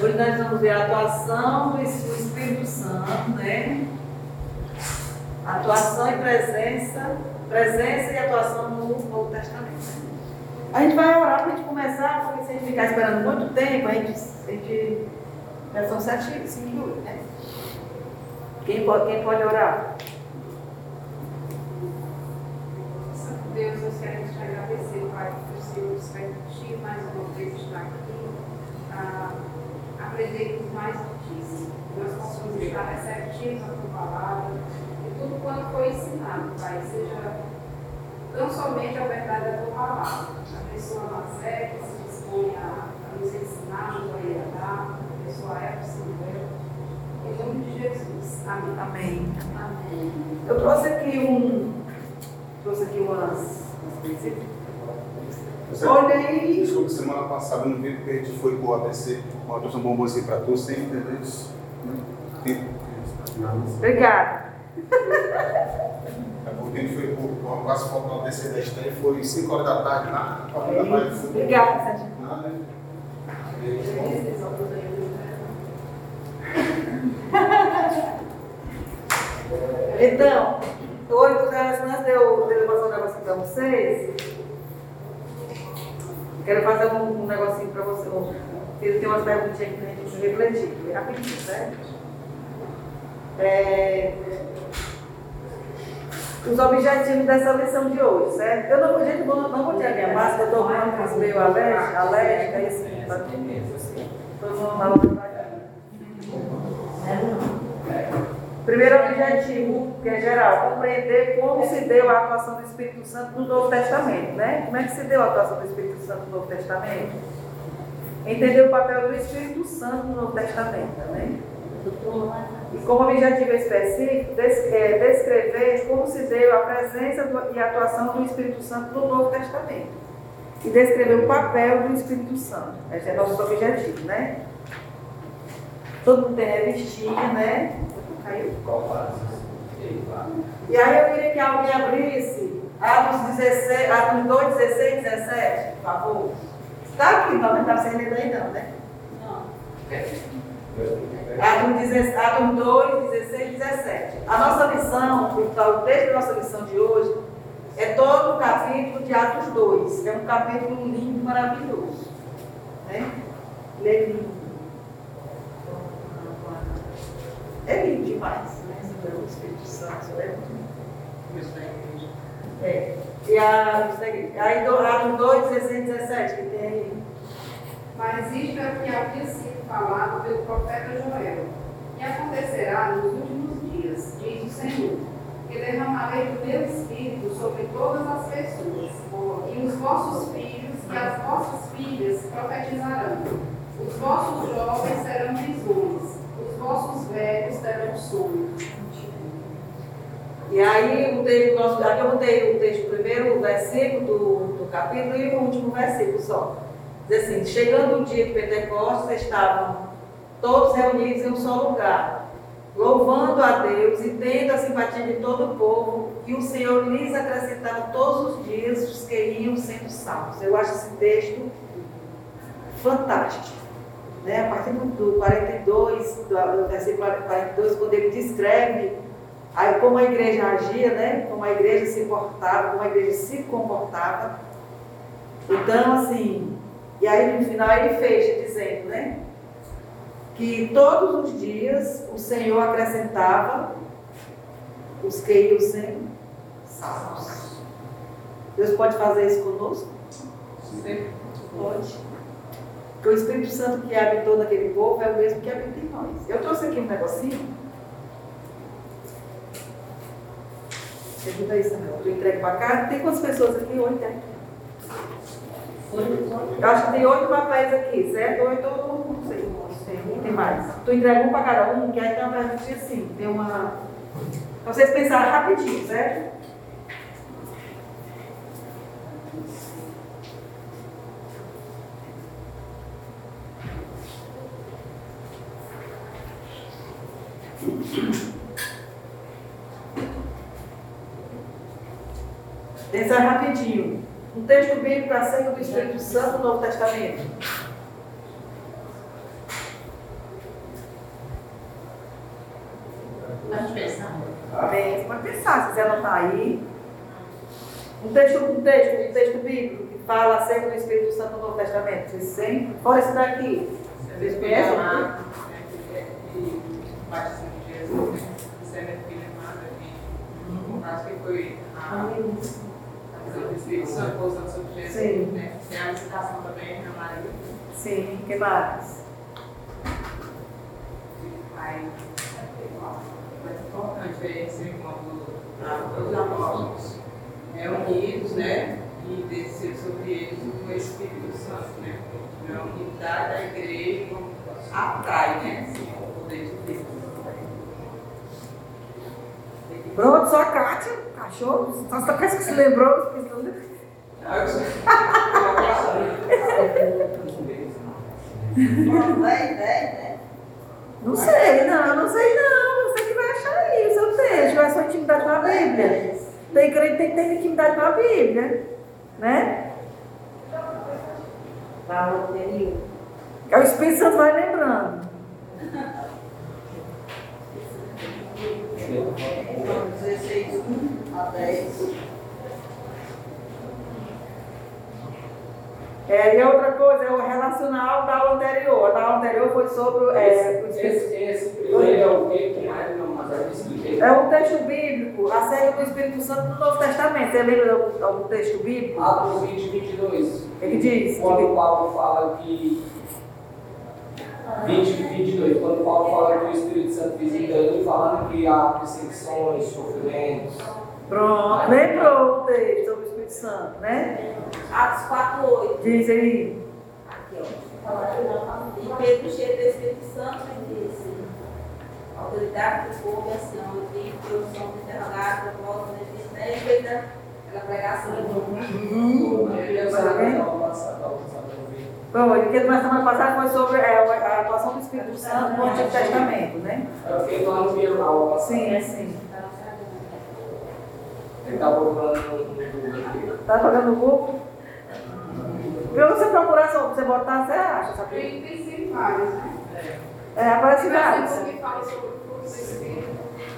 Hoje nós vamos ver a atuação do Espírito Santo, né? Atuação e presença, presença e atuação no Novo Testamento. A gente vai orar para a gente começar, porque se a gente ficar esperando muito tempo, a gente, a gente já são sete, cinco, né? Quem pode, quem pode orar? Deus, nós queremos te agradecer, Pai, por Senhor nos permitir mais uma vez estar aqui, a aprendermos mais notícias. Nós possamos estar receptivos à tua palavra e tudo quanto foi ensinado, Pai, seja não somente a verdade da tua palavra. A Mazé, que se dispõe a, a nos ensinar, nos orientar, a Eva Samuel. Em nome de Jesus. Amém. Amém. Amém. Eu trouxe aqui um. Trouxe aqui umas. umas Olha aí. Desculpa, semana passada eu não vi porque a gente foi pro ABC, uma trouxe um bombonzinho sem entender isso. Tempo. Obrigada. É porque a gente foi pro, pro quase falta no ABC da estreia, foi 5 horas da tarde lá, tarde fui. Obrigada, Sérgio. Nada. Então, hoje antes de eu, passar um negocinho para vocês, quero fazer um, um negocinho para vocês. Ele tem umas perguntinhas para a gente refletir. É rapidinho, certo? É, os objetivos dessa lição de hoje, certo? Eu não, gente, não, não vou tirar minha máscara, eu estou meio, meio alérgica, alérgica, isso, tá Todo mundo na outra vai. Primeiro objetivo, que é geral, compreender como se deu a atuação do Espírito Santo no Novo Testamento, né? Como é que se deu a atuação do Espírito Santo no Novo Testamento? Entender o papel do Espírito Santo no Novo Testamento, né? E como objetivo específico, é, descrever como se deu a presença e a atuação do Espírito Santo no Novo Testamento. E descrever o papel do Espírito Santo. Esse é nosso objetivo, né? Todo mundo tem revistinha, né? Caiu? E aí eu queria que alguém abrisse Atos 16, Atos 2, 16, 17, por favor. Está aqui, não está sem ler aí não, né? Atos 16 Atos 2, 16, 17. A nossa lição, o texto da nossa lição de hoje, é todo o capítulo de Atos 2. É um capítulo lindo, maravilhoso. Né? Lê lindo. É lindo demais, né? O Espírito Santo, é muito lindo. É. E a, aí, do- Atos 2, 16, 17, que tem aí. Mas isto é o que havia sido falado pelo profeta Joel. E acontecerá nos últimos dias, diz o Senhor, que derramarei do meu espírito sobre todas as pessoas, e os vossos filhos e as vossas filhas profetizarão. Os vossos jovens terão visões, vossos velhos terão sonhos. E aí, o texto, nosso, aqui eu botei o texto, o primeiro versículo do, do capítulo e o último versículo só. Diz assim: Chegando o dia de Pentecostes, estavam todos reunidos em um só lugar, louvando a Deus e tendo a simpatia de todo o povo, e o Senhor lhes acrescentava todos os dias os que iam sendo salvos. Eu acho esse texto fantástico. Né? A partir do, do 42, do, versículo 42, quando ele descreve Aí como a igreja agia, né? Como a igreja se portava, como a igreja se comportava. Então, assim, e aí no final ele fecha dizendo, né? Que todos os dias o Senhor acrescentava os que iam sendo salvos. Deus pode fazer isso conosco? Pode. Porque o Espírito Santo que habitou naquele povo é o mesmo que habita em nós. Eu trouxe aqui um negocinho. Ajuda aí, Samuel. Tu entrega para cá. Tem quantas pessoas aqui? Oito, né? Eu acho que tem oito papéis aqui, certo? Oito, não sei, não sei, tem mais. Tu entrega um para cada um, que aí tem uma perguntinha assim, tem uma... Pra vocês pensarem rapidinho, certo? Esse é rapidinho. Um texto bíblico acerca do Espírito Santo no Novo Testamento. Pode pensar. Pode pensar, se ela está aí. Um texto, um texto, um texto bíblico que fala acerca do Espírito Santo no Novo Testamento. Vocês sempre. Fora esse daqui. Vocês conhecem? Foi a a visão do Espírito Santo pousando sobre Jesus, Sim. né? Tem a visitação também Maria. Sim, que mais? Aí, mais importante é esse encontro dos apóstolos reunidos, né? E descer sobre eles o Espírito Santo, né? A unidade da igreja atrai, né? Assim, o poder de Deus. Pronto, só a Kátia, cachorro. Só a Kátia que se lembrou. Não sei, não, não sei não. Você que vai achar aí o seu texto. É sua intimidade com a Bíblia. Tem que ter intimidade com a Bíblia. Né? É o Espírito Santo vai lembrando. É, e outra coisa é o relacional da aula anterior. A da aula anterior foi sobre é, o Esse, esse primeiro é o que que mais não, mas eu expliquei. É um texto bíblico acerca do Espírito Santo no Novo Testamento. Você lembra algum, texto bíblico? Atos 20, 22. Ele diz. Quando Paulo fala que. 20, 22. Quando Paulo fala que o Espírito Santo visita ele, falando que há perseguições, sofrimentos. Pronto, lembrou o texto sobre o Espírito Santo, né? Atos 4, 8. Diz aí. Aqui, ó. E Pedro, cheio do Espírito Santo, e disse: Autoridade do povo e ação, e produção de interrogado, por volta do ministério, e fez aquela pregação. Ele Mas alguém? Bom, o que nós semana passada foi sobre é, a atuação do Espírito Santo no Antigo Testamento, né? Eu fiquei lá no Piero na aula passada. Sim, é sim. Ele está procurando no Google aqui. Tá jogando no Google? Pra você procurar, só você botar, você acha, sabe? Tem, tem vários, né? É, aparece Tem vários. versículo que fala sobre o Espírito,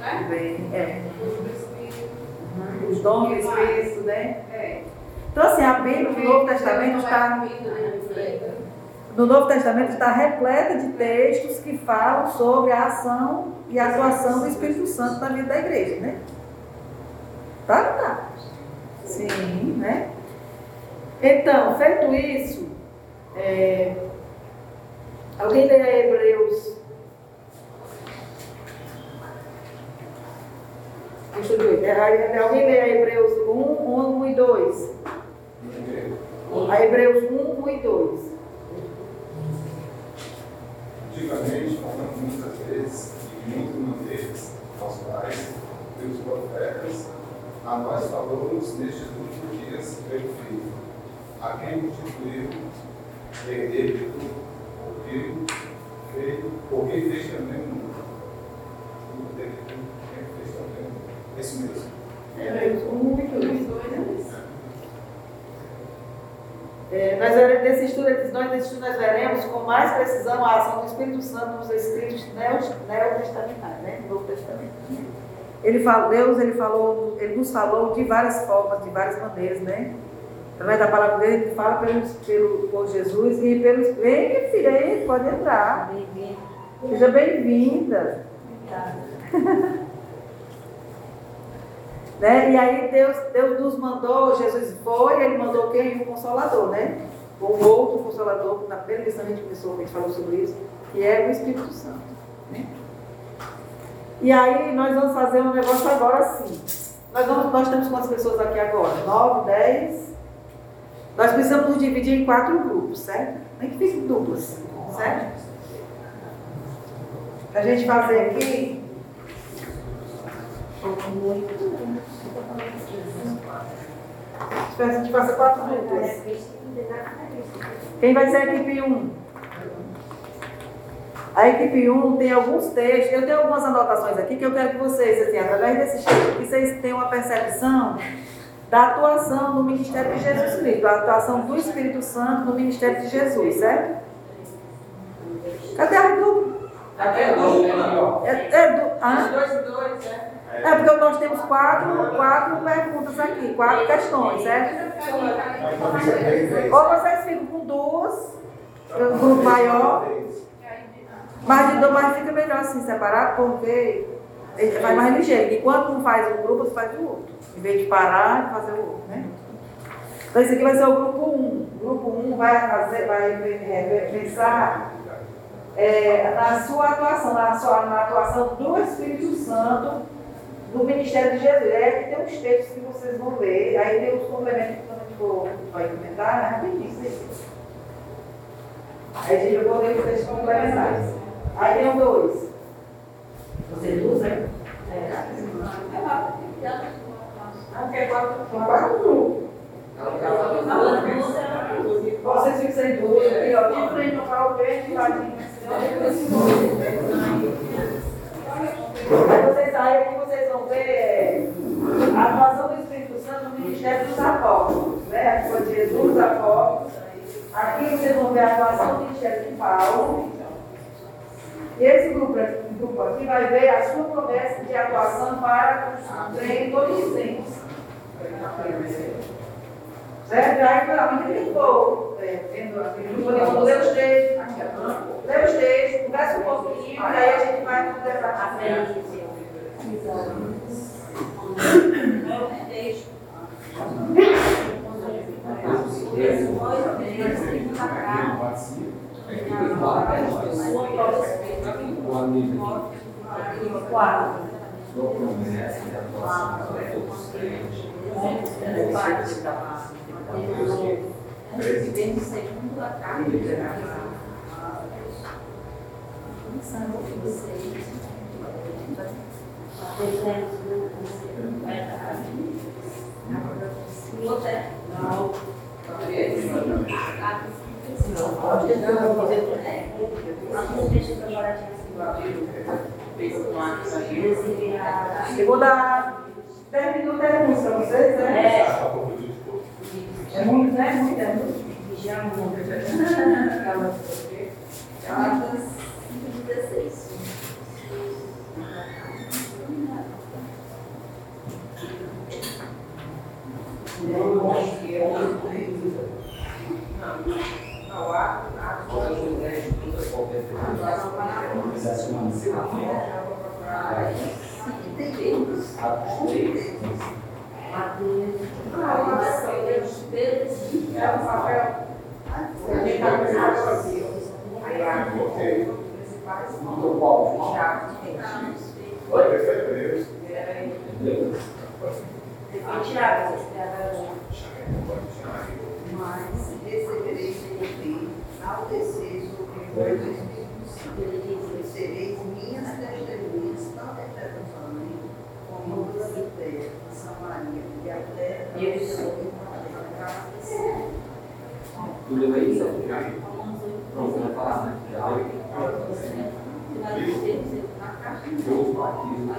né? Bem, é. O Espírito. Os dons do Espírito, né? É. Então, assim, a Bíblia, no Novo Testamento, está No Novo Testamento está repleta de textos que falam sobre a ação e a atuação do Espírito Santo na vida da igreja, né? Tá, ou tá? Sim, né? Então, feito isso, é, alguém lê Hebreus. Deixa eu ver. É, Alguém lê Hebreus 1, 1 e 2. A Hebreus 1, 1 e 2. Antigamente, falamos muitas vezes, e muito maneiras, aos pais, pelos profetas, a nós falamos nestes últimos dias pelo Filho, a quem constituiu herdeiro de tudo, fez, porque fez também o mundo. Tudo dele, quem fez também o mundo. Esse mesmo. Hebreus 1 e 2. Os dois, né? É, nós, vere- nesse estudo, nós, nesse estudo nós veremos com mais precisão a ação do Espírito Santo nos escritos neo- neotestamentários, né? no Novo Testamento. Ele fala, Deus ele falou, ele nos falou de várias formas, de várias maneiras, né? Através da palavra dele, ele fala pelo, pelo, por Jesus e pelo. Vem, filha, aí, pode entrar. Seja bem-vinda. Né? E aí Deus, Deus nos mandou, Jesus foi, ele mandou quem? O Consolador, né? Um outro Consolador, na primeira lição a gente começou, a gente falou sobre isso, que é o Espírito Santo. né? E aí nós vamos fazer um negócio agora assim. Nós, vamos, nós temos quantas pessoas aqui agora? Nove, dez? Nós precisamos nos dividir em quatro grupos, certo? Nem que fiquem duplas, certo? Pra gente fazer aqui A gente passa quatro duplas. Quem vai ser a equipe 1? A equipe 1 tem alguns textos, eu tenho algumas anotações aqui que eu quero que vocês, assim, através desses textos, que vocês tenham uma percepção da atuação do ministério de Jesus Cristo, da atuação do Espírito Santo no ministério de Jesus, certo? Cadê a dupla? Aqui é dupla. É, é, du- Hã? Dois e dois, né? É porque nós temos quatro, quatro perguntas aqui, quatro questões, certo? Ou vocês ficam com duas, um grupo maior, mas mas fica melhor assim, separado, porque vai mais ligeiro. Enquanto um faz um grupo, você faz o outro. Em vez de parar e fazer o outro, né? Então esse aqui vai ser o grupo 1. Um. O grupo 1 um vai fazer, vai é, pensar é, na sua atuação, na, sua, na atuação do Espírito Santo no ministério de Jesus. Aí aqui tem uns textos que vocês vão ler, aí tem os complementos que a gente for, vai comentar, né? Rapidinho, isso aí. Aí gente vai ler os textos complementares. Aí tem um dois. Vocês usam? É. Ah, quer quatro? Quatro grupos. Vocês ficam sem dúvida. Aqui, ó, de frente ao pau verde, ladinho. Aí vocês saem aqui, vão ver a atuação do Espírito Santo no ministério dos apóstolos. Né? Aqui foi Jesus, apóstolos. Aqui vocês vão ver a atuação do ministério de Paulo. E esse grupo, grupo aqui vai ver a sua promessa de atuação para o treino todos Certo? Aí, ele ficou vendo aquele grupo, ler os textos, ler os conversa um pouquinho, e aí a gente vai conversar frente. Quatro. Carta de Segunda. Dez minutos é muito para vocês, né? É muito, né? Muito, é muito. Já muito. Gálatas 16. Não, ato, ato. Do qual? Mas recebereis poder ao descer sobre vós o Espírito Santo. E sereis minhas testemunhas, tanto em Jerusalém, como em toda a Judéia, em Samaria e até Tu leu aí? Pronto, vou falar, né? Já leu? Eu batizo com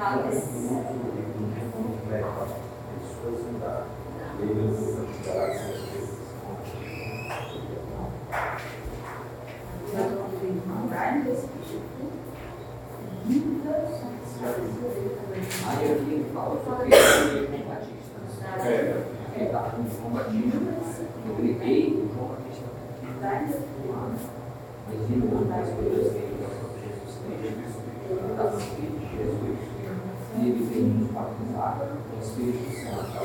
Aí aqui ele fala que ele é João Batista. Eu griguei com João Batista. Mas ele não é Jesus Cristo. Jesus. E ele veio nos batizar com o Espírito Santo.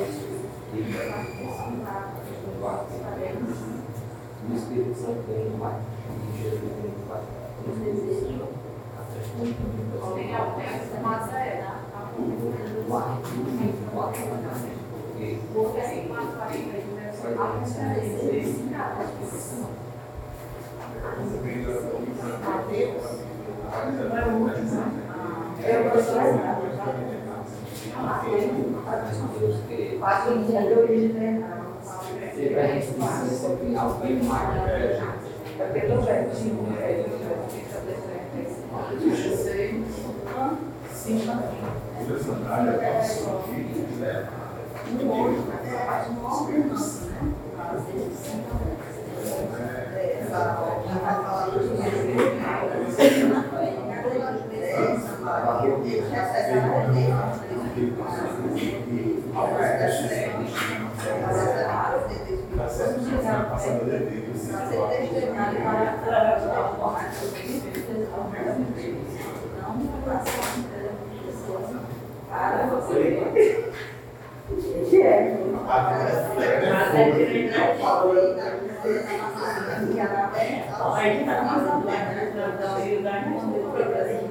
Ele ensinar o batismo. O Espírito Santo vem no batismo. E Jesus vem no batismo. Tem alguém mas é. Porque assim, quando a Eu Quatro dias de origem, né?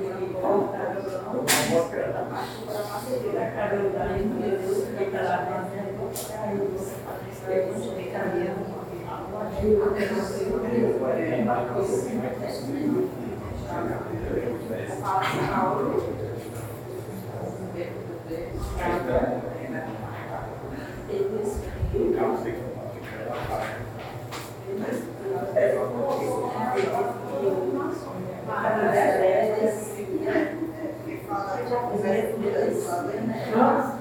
É Hã?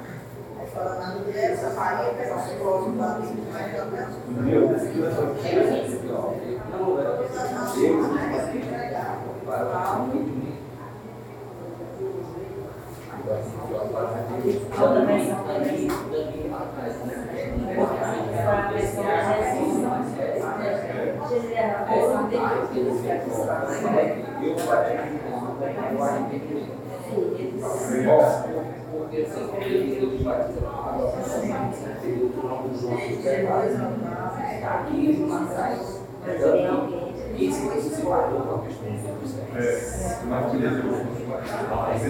Meu pelo pertinho, é. Sim. Um homem, essa parte um homem, né? É, ela já vai falar dos Que é? Essa Maria, essa psicóloga, vai É, mas beleza, Esse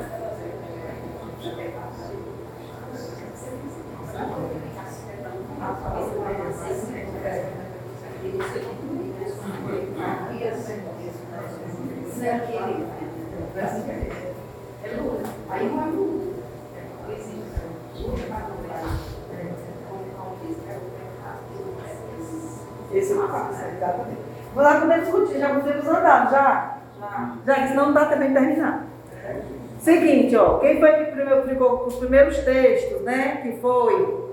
exatamente. Vou lá comer discutir, já podemos andar, já? Já, que senão não dá também terminar. Seguinte, ó, quem foi que primeiro ficou os primeiros textos, né? Que foi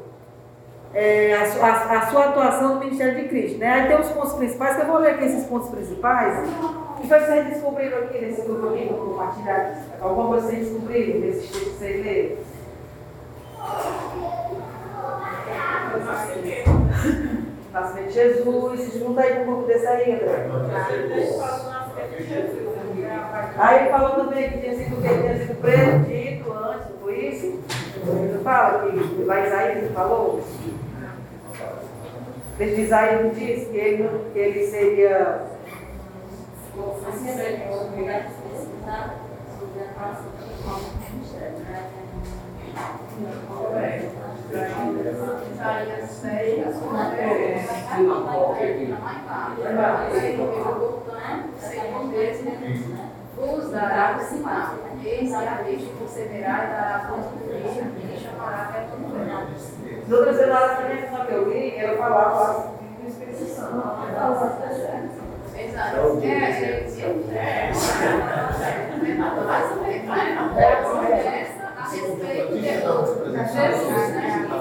é, a, a- a sua atuação no Ministério de Cristo, né? Aí tem os pontos principais, que eu vou ler aqui esses pontos principais. O que foi que vocês descobriram aqui nesse grupo aqui, vou compartilhar? Alguma coisa que vocês descobriram nesses textos que vocês leram? Nascimento de Jesus, se junta aí com o grupo desse André. Aí ele falou também que tinha sido, que ele tinha sido preso, dito antes, não foi isso? Ele fala que lá Isaías ele falou. Desde Isaías não disse que ele, não- que ele seria. 6, vos dará o sinal. Eis que a virgem conceberá e dará a luz do filho e chamará perto do mundo. As outras também que eu li, ela falava do Espírito Santo. Exato. É, é, é.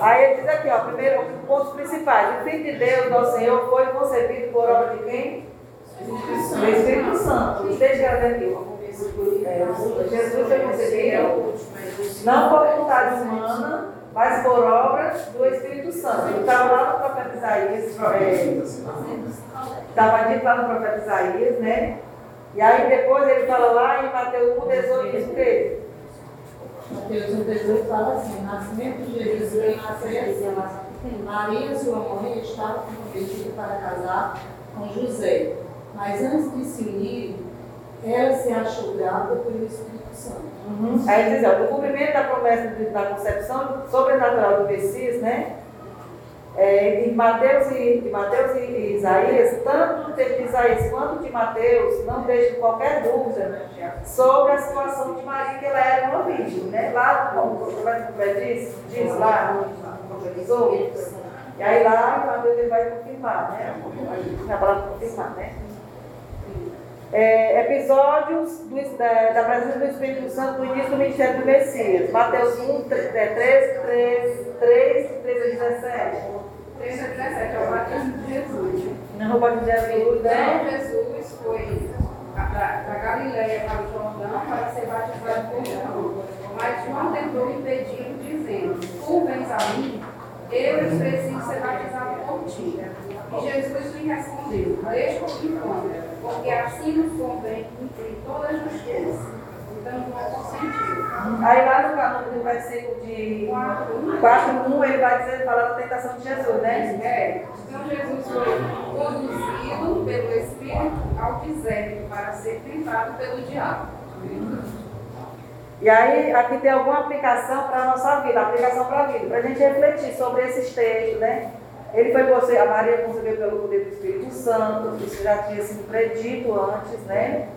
Aí ele diz aqui, ó, primeiro, os pontos principais. O Filho de Deus, nosso Senhor, foi concebido por obra de quem? Do Espírito Santo. Ver aqui. É, Jesus foi concebido não por vontade humana, mas por obra do Espírito Santo. Ele estava lá no profeta Isaías, é, estava dito lá no profeta Isaías, né? E aí depois ele fala lá em Mateus 1, 18, diz o quê? Mateus 1, 18 fala assim: nascimento de Jesus veio nascer Maria, sua mãe, estava comprometida para casar com José, mas antes de se unir, ela se achou grávida pelo Espírito Santo. Uhum. Aí diz, ó, o cumprimento da promessa da concepção sobrenatural do Messias, né? É, de Mateus, e, de Mateus e, Isaías, tanto no texto de Isaías quanto de Mateus, não deixa qualquer dúvida sobre a situação de Maria, que ela era uma virgem, né? Lá, como o profeta diz, diz lá, e aí lá, Mateus ele vai confirmar, né? Na palavra confirmar, né? É, episódios do- da, da presença do Espírito Santo no início do ministério do Messias. Mateus 1, 3, 13, 13, 3, 13 a 17. 13 a 17 é o batismo de Jesus. Na roupa de Jesus, Então, né? Jesus foi da, Galileia para o Jordão para ser batizado por João. Mas João tentou impedi-lo, dizendo: Tu vens a mim, eu preciso ser batizado por ti. E Jesus lhe respondeu: Deixa por enquanto, porque assim nos convém cumprir toda a justiça. Então, João consentiu. Aí lá no capítulo do versículo de 4, 1, ele vai dizer, falar da tentação de Jesus, né? É, então Jesus foi conduzido pelo Espírito ao deserto para ser tentado pelo diabo. E aí, aqui tem alguma aplicação para a nossa vida, aplicação para a vida, para a gente refletir sobre esses textos, né? Ele foi conce- a Maria concebeu pelo poder do Espírito Santo, isso já tinha sido predito antes, né?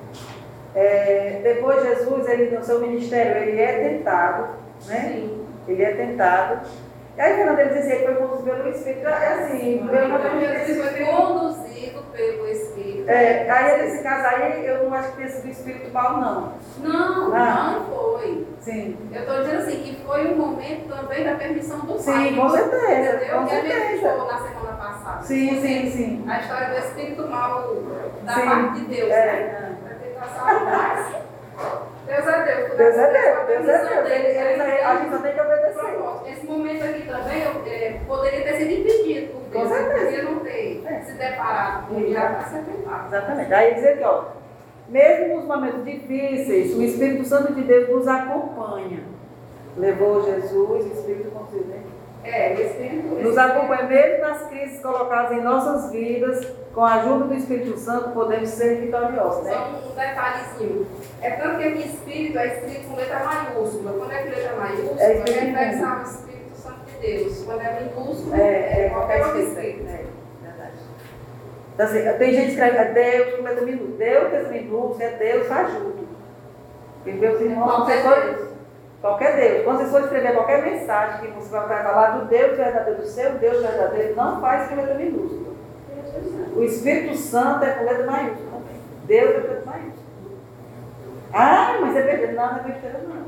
É, depois Jesus, ele no seu ministério, ele é tentado, né? Ele é tentado. E aí, quando ele diz assim, ele foi conduzido pelo Espírito, é assim, Então, Jesus foi conduzido pelo Espírito. é, aí nesse caso aí, eu não acho que tenha sido espírito mal, não. Não, Ah. não foi. Sim. Eu estou dizendo assim, que foi um momento também da permissão do Sim, Pai. com certeza, Entendeu? com que a gente falou na semana passada. Sim, sim, sim. A história do Espírito mal da Sim. parte de Deus, É. né? Deus é Deus. Deus é a Deus, Deus é permissão Deus. dele, Ele- ele- ele- a gente só tem que obedecer. Esse momento aqui também eu, é, poderia ter sido impedido por Deus. Com certeza. Não ter É. se deparado com tentado. Exatamente. Aí diz aqui, ó. Mesmo nos momentos difíceis, o Espírito Santo de Deus nos acompanha. Levou Jesus, o Espírito consigo, né? É, o Espírito. Nos acompanha mesmo nas crises colocadas em nossas vidas, com a ajuda do Espírito Santo, podemos ser vitoriosos, né? Só um detalhezinho. É tanto que aqui Espírito é escrito com letra maiúscula. Quando é que letra maiúscula, É é reflexão ao Espírito Santo de Deus. Quando é minúsculo, É, é qualquer qualquer espírito. escrito. É, verdade. Então, assim, tem gente que escreve é Deus com letra minúscula. Deus, letra minúscula, é Deus, junto. Porque meus irmãos, quando vocês Qualquer Deus. Quando vocês forem escrever qualquer mensagem que você vai falar do Deus verdadeiro, do seu Deus verdadeiro, não faz com letra minúscula. O Espírito Santo é com letra maiúscula. Deus é com letra maiúscula. Ah, mas é besteira. Não, não é besteira, não.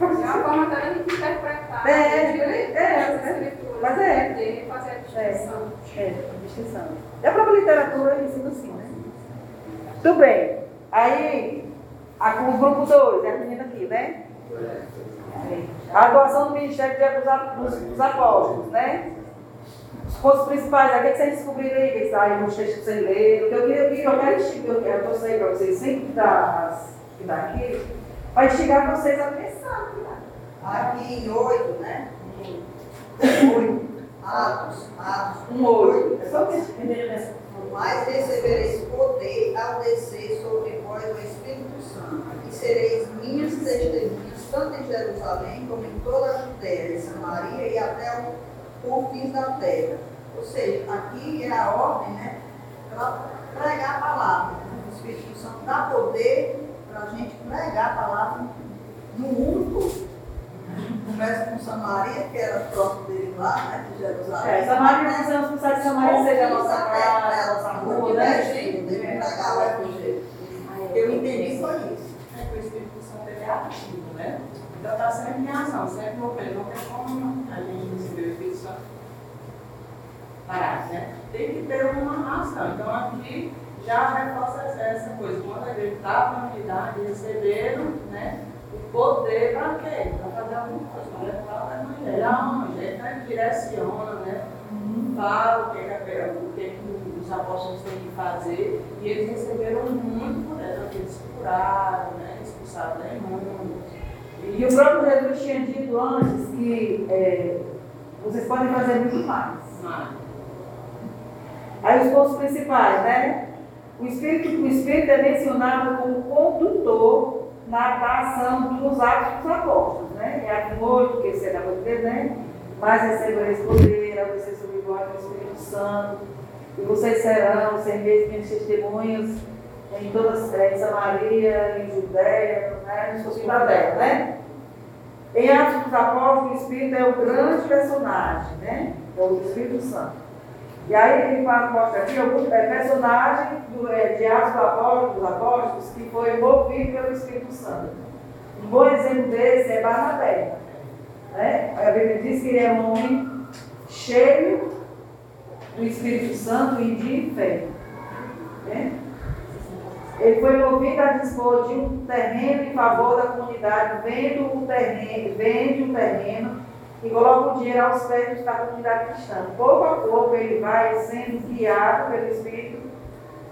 É uma forma também de interpretar. É, é, as é. escrituras, Mas é. fazer a distinção. É, distinção. E a própria literatura ensina assim, né? Tudo bem. Aí, a, o grupo 2, é a menina aqui, né? A atuação do Ministério dos, a- Apóstolos, né? Os pontos principais, aqui que vocês descobriram aí, que está aí nos textos que vocês leram, que eu queria que eu quero instigar, eu quero trouxe para vocês, sempre que dá, que dá aqui, para instigar vocês a pensar. Aqui em oito, né? Oito. Atos, Atos. Um oito. É só que vocês Mas recebereis poder ao descer sobre vós o Espírito Santo, e sereis minhas testemunhas, tanto em Jerusalém como em toda a Judéia, em Samaria e até o, fim da terra. Ou seja, aqui é a ordem, né? Para pregar a palavra. O Espírito Santo dá poder para a gente pregar a palavra no mundo todo. Começa com Samaria, que era próximo dele lá, né? De Jerusalém. É, Samaria, nós vamos precisar de Samaria seja a nossa casa, a nossa rua, né? Eu entendi foi isso. É que o Espírito Santo é ativo, né? Então está sempre em ação, sempre movendo. Não tem como a gente receber o Espírito Santo parado, né? Tem que ter uma ação. Então aqui já reforça essa coisa. Quando a gente está na unidade, receberam, né? O poder para quê? Para fazer alguma coisa, para levar o evangelho. Aonde? Ele né? direciona, né? Fala o que, é que- o que, que os apóstolos têm que fazer. E eles receberam muito poder, né? eles curaram, né? expulsaram demônios. E o próprio Jesus tinha dito antes que é, Vocês podem fazer muito mais. Aí os pontos principais, né? O Espírito, o Espírito é mencionado como condutor na, na ação dos atos dos apóstolos, né? É ato 8, que você acabou de ver, né? Mas recebereis poder, ao descer sobre o Espírito Santo, e vocês serão, serveis minhas testemunhas em todas, eh, em Samaria, em Judéia, né? Nos confins da terra, né? Em Atos dos Apóstolos, o Espírito é o grande personagem, né? É o Espírito Santo. E aí ele mostra aqui alguns é, personagens do, é, de Atos dos Apóstolos que foi movido pelo Espírito Santo. Um bom exemplo desse é Barnabé. Né? A Bíblia diz que ele é um homem cheio do Espírito Santo e de fé. Né? Ele foi movido a dispor de um terreno em favor da comunidade, vendo o terreno, vende o terreno e coloca o dinheiro aos pés da comunidade cristã. Pouco a pouco ele vai sendo guiado pelo Espírito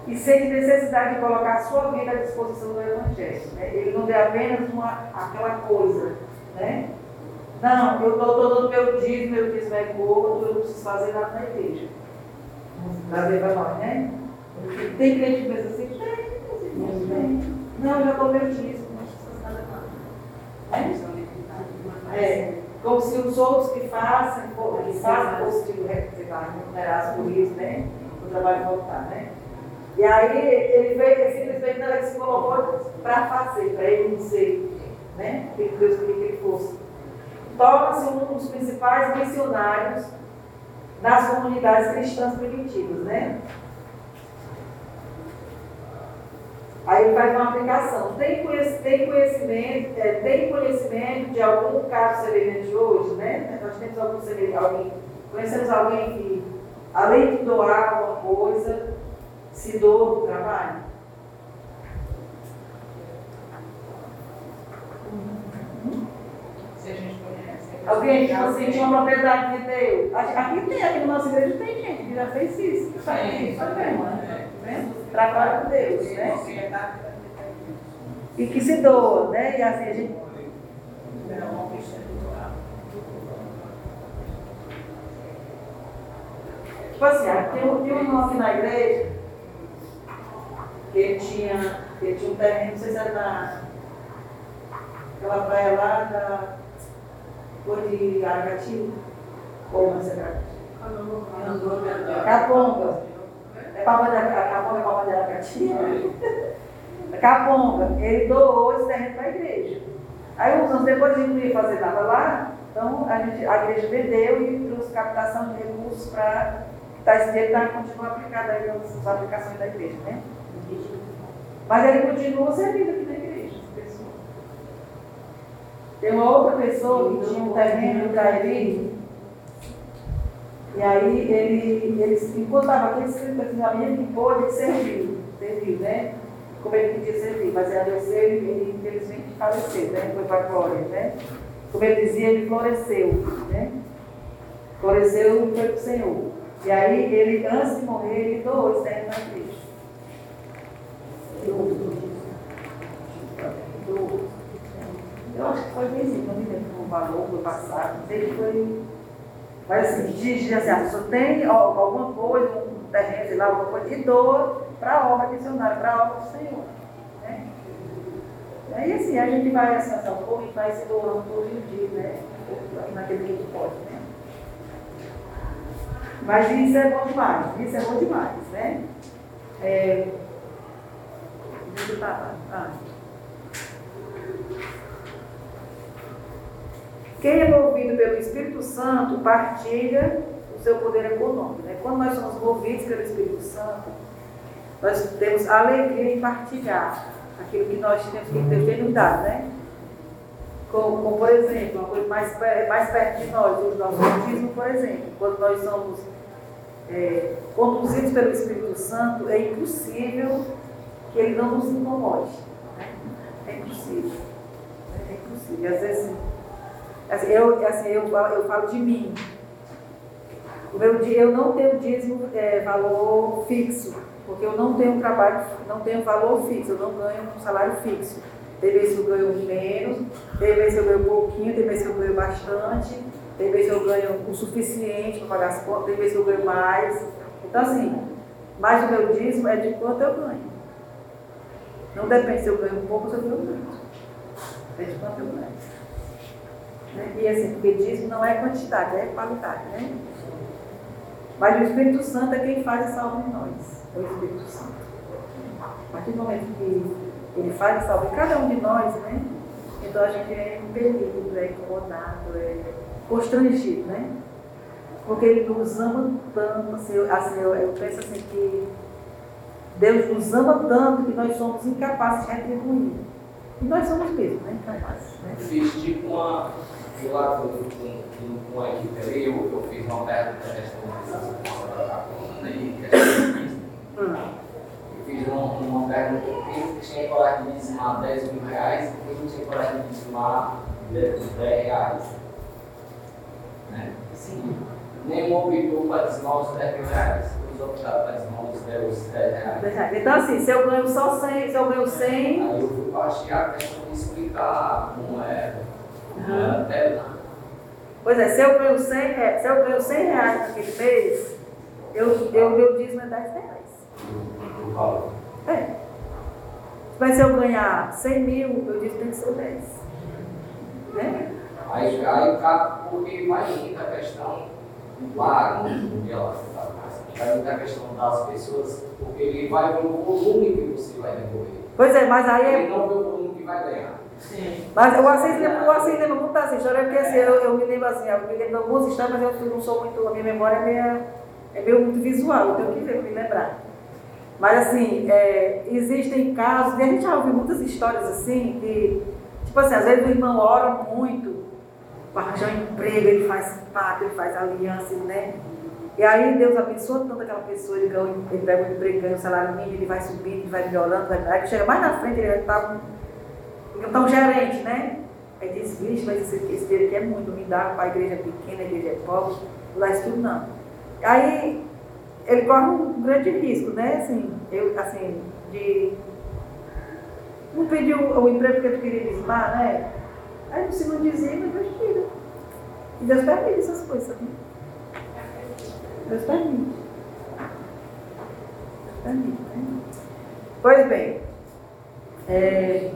e sente necessidade de colocar sua vida à disposição do Evangelho. né? Ele não vê apenas uma, aquela coisa. Né? Não, eu estou dando meu dízimo, meu dízimo é gordo, eu não preciso fazer nada na igreja. Trazer para nós, né? Tem crente que pensa assim, tem, tem. Não, eu já dou meu dízimo, não preciso fazer nada. Né? É, como se os outros que façam, que façam fossem tipo, remunerados por isso, né? O trabalho voltar, né? E aí ele veio, ele simplesmente ele se colocou para fazer, para ele não ser, né? O que Deus queria que ele fosse. Torna-se um dos principais missionários das comunidades cristãs primitivas, né? Aí ele faz uma aplicação. Tem conhecimento, tem conhecimento, é, tem conhecimento de algum caso semelhante hoje, né? Nós temos algum semelhante, alguém, conhecemos alguém que, além de doar alguma coisa, se doa do trabalho? se a gente conhece. Alguém, tipo assim, tinha uma propriedade de Deus. Aqui tem, aqui na nossa igreja tem gente que já fez isso. Isso aí, isso aí, né? Vendo? Trabalha com Deus, né? E que se doa, né? E assim a gente. Tipo assim, ah, tem um, tem um na igreja que ele tinha, ele tinha um terreno, não sei se era na. aquela praia lá da. Foi de Aracati? Ou não sei lá. Caponga. Aracati? Caponga é Papa de Aracati? Caponga. Ele doou esse terreno para a igreja. Aí uns anos depois a gente não ia fazer nada lá, então a, gente, a igreja vendeu e trouxe captação de recursos para tá, esse dinheiro tá, continua aplicado aí nas aplicações da igreja, né? Mas ele continua servindo aqui na igreja, pessoa. Tem uma outra pessoa que tinha um terreno para ele, e aí ele, ele enquanto estava aqui, ele assim, minha que pôde, ele serviu, serviu, né? Como ele podia servir, mas ele adoeceu, ele infelizmente faleceu, né? Foi para a glória, né? Como ele dizia, ele floresceu, né? Floresceu e foi para o Senhor. E aí, ele, antes de morrer, ele doou esse terreno na. Doou. Eu acho que foi visível, não me lembro o valor, foi passado, não sei que foi. Mas assim, diz assim, a pessoa tem al- alguma coisa, um terreno, sei lá, alguma coisa, e doa para a obra missionária, para a obra do Senhor. Né? Aí assim, a gente vai assim, um pouco e vai se doando todos os dias, né? Naquele que a gente pode, né? Mas isso é bom demais, isso é bom demais, né? É... Deixa eu tá, ah. Quem é movido pelo Espírito Santo partilha o seu poder econômico. Né? Quando nós somos movidos pelo Espírito Santo, nós temos alegria em partilhar aquilo que nós temos que Deus tem dado, né? Como, como, por exemplo, uma coisa mais, mais perto de nós, o nosso batismo, por exemplo, quando nós somos é, conduzidos pelo Espírito Santo, é impossível que ele não nos incomode. Né? É impossível. É impossível. Às vezes, eu, assim, eu, eu falo de mim. O meu, eu não tenho dízimo é, valor fixo, porque eu não tenho trabalho, não tenho valor fixo, eu não ganho um salário fixo. Tem vezes eu ganho menos, tem vezes eu ganho pouquinho, tem vezes eu ganho bastante. tem vezes eu ganho o suficiente para pagar as contas, tem vezes eu ganho mais. Então, assim, mais o meu dízimo é de quanto eu ganho. Não depende se eu ganho pouco ou se eu ganho muito. Depende de quanto eu ganho. Né? E assim, porque dízimo não é quantidade, é qualidade, né? Mas o Espírito Santo é quem faz essa obra em nós. É o Espírito Santo. A partir do momento que ele faz essa obra em cada um de nós, né? Então a gente é impelido, é incomodado, é constrangido, né? Porque ele nos ama tanto, assim, eu, assim, eu, eu penso assim que Deus nos ama tanto que nós somos incapazes de retribuir. E nós somos mesmo, né? Incapazes. Né? Fiz tipo uma. Eu lá com, com, com uma equipe ali, eu, eu fiz uma pergunta da coluna e. Eu fiz uma, uma pergunta, quem tinha coragem de dizimar 10 mil reais e quem não tinha coragem de dizimar 10 reais. Né? Sim. Nenhum optou para dizimar os 10 mil reais. Todos optaram para dizimar os 10 os 10 reais. Então assim, se eu ganho só 100, se eu ganho 100, Aí eu fui baixar a questão de explicar como é, até pois é, se eu ganho 100, re- se eu ganho 100 reais naquele mês, eu, eu, meu dízimo é 10 reais. É. Mas se eu ganhar 100 mil, meu dízimo tem que ser 10. Né? Aí, aí cá, porque vai muita questão lá no dia lá, tá? vai muita questão das pessoas, porque ele vai ver o volume que você vai recorrer. Pois é, mas aí Ele é. não vê o volume que vai ganhar. Mas o Assis lembra, o Assis lembra assim, chorei porque assim, eu, eu me lembro assim, eu me lembro de algumas histórias, mas eu não sou muito, a minha memória é meio, é meio muito visual, eu tenho que ver me lembrar. Mas assim, é, existem casos, e a gente já ouviu muitas histórias assim, que, tipo assim, às vezes o irmão ora muito para arranjar um emprego, ele faz pacto, ele faz aliança, né? E aí Deus abençoa tanto aquela pessoa, ele, ganha, ele pega um emprego, ganha um salário mínimo, ele vai subindo, ele vai melhorando, vai, aí chega mais na frente, ele vai estar um, então, gerente, né? Aí diz, vixe, mas esse, esse dinheiro aqui é muito, me dá para a igreja pequena, a igreja é pobre, não dá isso tudo não. Aí ele corre um grande risco, né? Assim, eu, assim, de não pedir o, o emprego que eu queria dizimar, né? Aí se não dizima, Deus tira. E Deus permite essas coisas? Deus permite. Deus permite, né? Pois bem, é,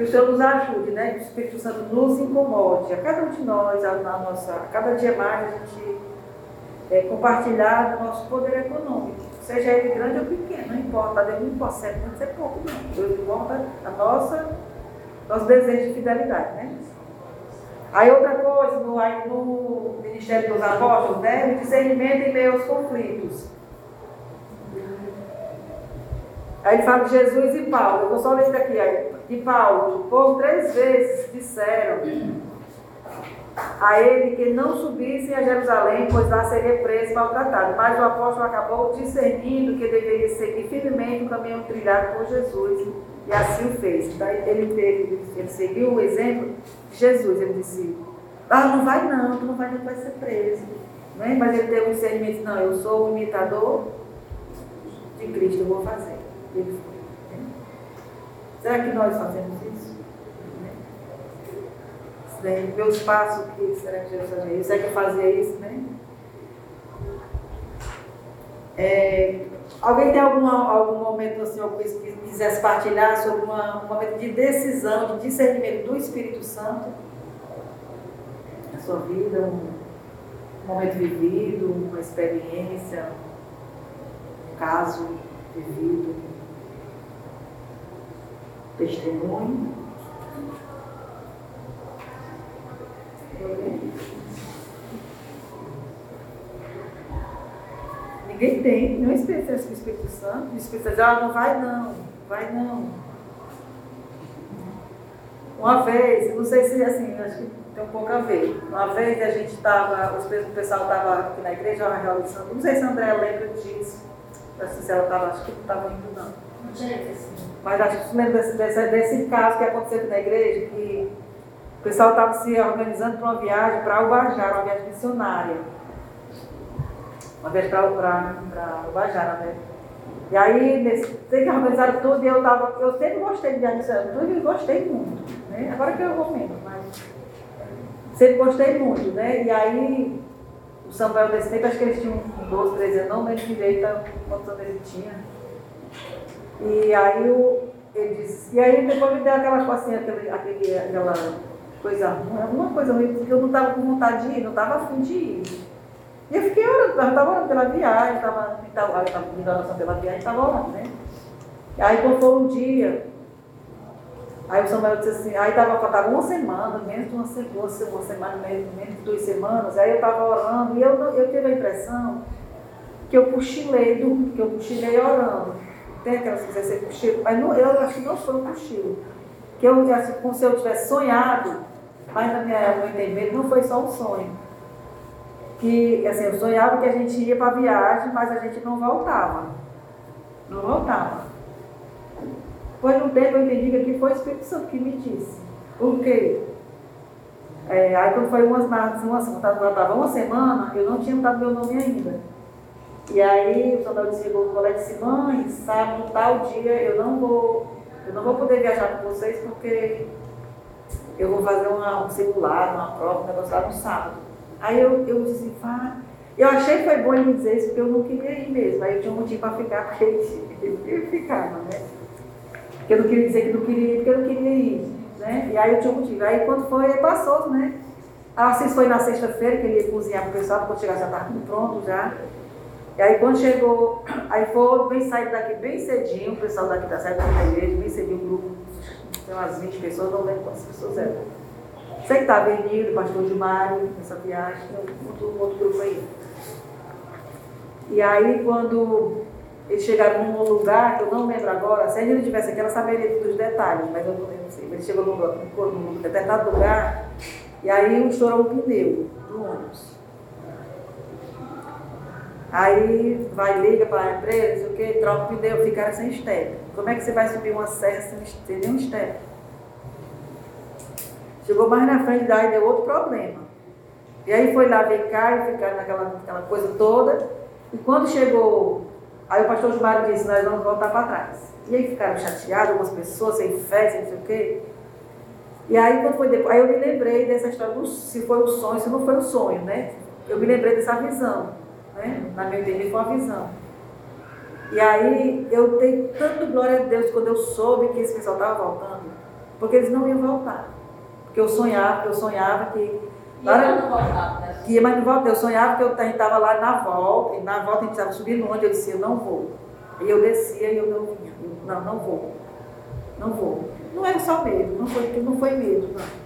que o Senhor nos ajude, né? Que o Espírito Santo nos incomode, a cada um de nós, a, nossa, a cada dia mais a gente é, compartilhar do nosso poder econômico, seja ele grande ou pequeno, não importa, Deus não importa se é pouco, não. Deus importa a nossa, nosso desejo de fidelidade, né? Aí outra coisa, no, no Ministério dos Apóstolos, né? O discernimento em meio aos conflitos. Aí ele fala de Jesus e Paulo. Eu vou só ler isso aqui. Aí, de Paulo, por três vezes disseram a ele que não subissem a Jerusalém, pois lá seria preso e maltratado. Mas o apóstolo acabou discernindo que deveria seguir firmemente o caminho trilhado por Jesus. E assim o fez. Então, ele, teve, ele seguiu o exemplo de Jesus. Ele disse: Ah, não vai não, tu não vai, não vai ser preso. Né? Mas ele teve um discernimento: Não, eu sou um imitador de Cristo, eu vou fazer. Ele foi. né? Será que nós fazemos isso? Né? Meus passos, que será que Jesus fazia isso? Será que eu fazia isso, né? É, alguém tem alguma, algum momento assim, alguma coisa que quisesse partilhar sobre uma, um momento de decisão, de discernimento do Espírito Santo na sua vida, um momento vivido, uma experiência, um caso vivido, testemunho? Ninguém tem, nenhuma experiência com o Espírito Santo. Ah, não vai não, vai não. Uma vez, não sei se assim, acho que tem um pouco a ver. Uma vez a gente estava, o pessoal estava aqui na igreja, uma reunião não sei se a André lembra disso. Não se ela estava, acho que não estava indo não. Mas acho que lembra desse, desse, desse caso que aconteceu na igreja, que o pessoal estava se organizando para uma viagem para Ubajara, uma viagem missionária. Uma viagem para Ubajara, né? E aí, nesse, sei que organizaram tudo e eu tava, eu sempre gostei de viagem missionária, tudo e gostei muito. Né? Agora que eu vou menos, mas sempre gostei muito, né? E aí, o Samuel desse tempo, acho que eles tinham 12, 13 anos, não lembro direito quantos anos ele tinha. E aí o, ele disse, e aí depois me deu aquela coisinha, aquele, aquele, aquela coisa ruim, alguma coisa ruim, porque eu não estava com vontade de ir, não estava afim de ir. E eu fiquei orando, eu estava orando pela viagem, estava me dando oração pela viagem, estava orando, né? E aí quando foi um dia, aí o Samuel disse assim, aí estava faltava uma semana, menos de uma, semana, uma semana, menos, menos de duas semanas, aí eu estava orando e eu, eu tive a impressão que eu cochilei, que eu cochilei orando. Tem aquelas que você cochilo, mas não, eu acho que não foi um cochilo. Que eu, assim, como se eu tivesse sonhado, mas na minha, meu entendimento não foi só um sonho. Que, assim, eu sonhava que a gente ia para viagem, mas a gente não voltava. Não voltava. Depois de um tempo eu entendi que foi o Espírito Santo que me disse. Por quê? É, aí quando foi umas, umas, umas, uma semana, eu não tinha dado meu nome ainda. E aí o Samuel disse, o colega disse, mãe, sábado, tal dia, eu não vou, eu não vou poder viajar com vocês porque eu vou fazer uma, um simulado, uma prova, um negócio lá no sábado. Aí eu, eu disse, vá. Eu achei que foi bom ele dizer isso, porque eu não queria ir mesmo. Aí eu tinha um motivo para ficar, porque ele, ele ficava, né? Porque eu não queria dizer que não queria ir, porque eu não queria ir. Né? E aí eu tinha um motivo. Aí quando foi, passou, né? A Assis foi na sexta-feira, que ele ia cozinhar para o pessoal, quando chegar já estava tudo pronto já. E aí quando chegou, aí foi bem saído daqui bem cedinho, o pessoal daqui da sede da igreja, bem cedinho, um grupo, tem umas 20 pessoas, não lembro quantas pessoas eram. Sei que estava Enildo, o pastor Gilmário, nessa viagem, outro, outro grupo aí. E aí quando eles chegaram num lugar, que eu não lembro agora, se ele tivesse aqui, ela saberia dos detalhes, mas eu não lembro assim. Ele chegou num, num, num determinado lugar, e aí estourou um pneu do ônibus. Aí vai, liga para a empresa, o que, troca o pneu, ficaram sem step. Como é que você vai subir uma serra sem, nenhum step? Chegou mais na frente, daí deu outro problema. E aí foi lá ver cá e ficaram naquela, naquela coisa toda. E quando chegou, aí o pastor Gilmar disse, nós vamos voltar para trás. E aí ficaram chateados, algumas pessoas, sem fé, sem não sei o quê. E aí quando foi depois, aí eu me lembrei dessa história, se foi um sonho, se não foi um sonho, né? Eu me lembrei dessa visão né? na minha entender, foi uma visão. E aí eu dei tanto glória a Deus quando eu soube que esse pessoal estava voltando, porque eles não iam voltar. Porque eu sonhava, eu sonhava que. Hora, não voltava, né? Que ia, mas não voltava. Eu sonhava que eu estava lá na volta, e na volta a gente estava subindo onde eu disse, eu não vou. E eu descia e eu não vinha. Não, não vou. Não vou. Não era só medo, não foi, não foi medo, não.